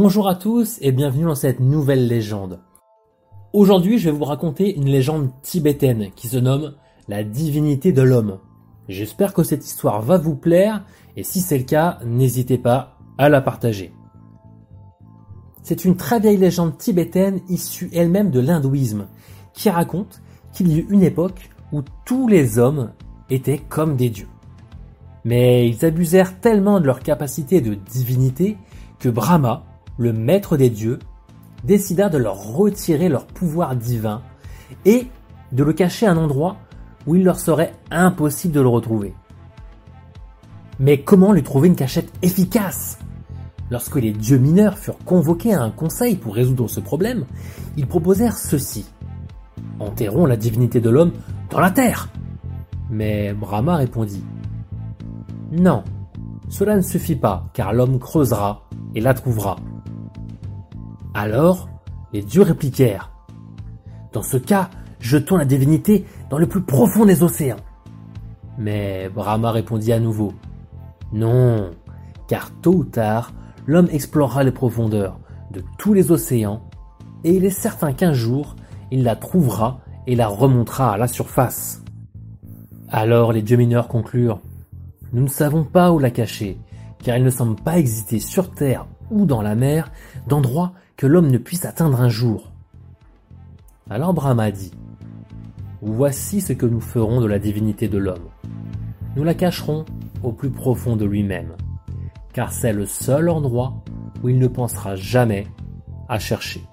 Bonjour à tous et bienvenue dans cette nouvelle légende. Aujourd'hui, je vais vous raconter une légende tibétaine qui se nomme la divinité de l'homme. J'espère que cette histoire va vous plaire et si c'est le cas, n'hésitez pas à la partager. C'est une très vieille légende tibétaine issue elle-même de l'hindouisme qui raconte qu'il y eut une époque où tous les hommes étaient comme des dieux. Mais ils abusèrent tellement de leur capacité de divinité que Brahma, le maître des dieux, décida de leur retirer leur pouvoir divin et de le cacher à un endroit où il leur serait impossible de le retrouver. Mais comment lui trouver une cachette efficace? Lorsque les dieux mineurs furent convoqués à un conseil pour résoudre ce problème, ils proposèrent ceci. Enterrons la divinité de l'homme dans la terre. Mais Brahma répondit. Non, cela ne suffit pas, car l'homme creusera et la trouvera. Alors, les dieux répliquèrent. Dans ce cas, jetons la divinité dans le plus profond des océans. Mais Brahma répondit à nouveau. Non, car tôt ou tard, l'homme explorera les profondeurs de tous les océans, et il est certain qu'un jour, il la trouvera et la remontera à la surface. Alors les dieux mineurs conclurent. Nous ne savons pas où la cacher, car il ne semble pas exister sur Terre ou dans la mer d'endroits que l'homme ne puisse atteindre un jour. Alors Brahma dit, Voici ce que nous ferons de la divinité de l'homme. Nous la cacherons au plus profond de lui-même, car c'est le seul endroit où il ne pensera jamais à chercher.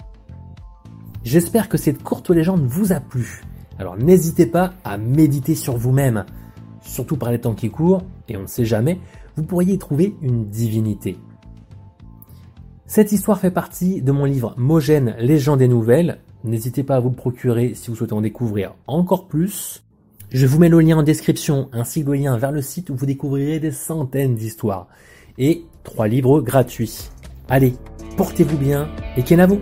J'espère que cette courte légende vous a plu. Alors n'hésitez pas à méditer sur vous-même, surtout par les temps qui courent, et on ne sait jamais, vous pourriez trouver une divinité. Cette histoire fait partie de mon livre Mogène, légende et nouvelles. N'hésitez pas à vous le procurer si vous souhaitez en découvrir encore plus. Je vous mets le lien en description ainsi que le lien vers le site où vous découvrirez des centaines d'histoires et trois livres gratuits. Allez, portez-vous bien et qu'en à vous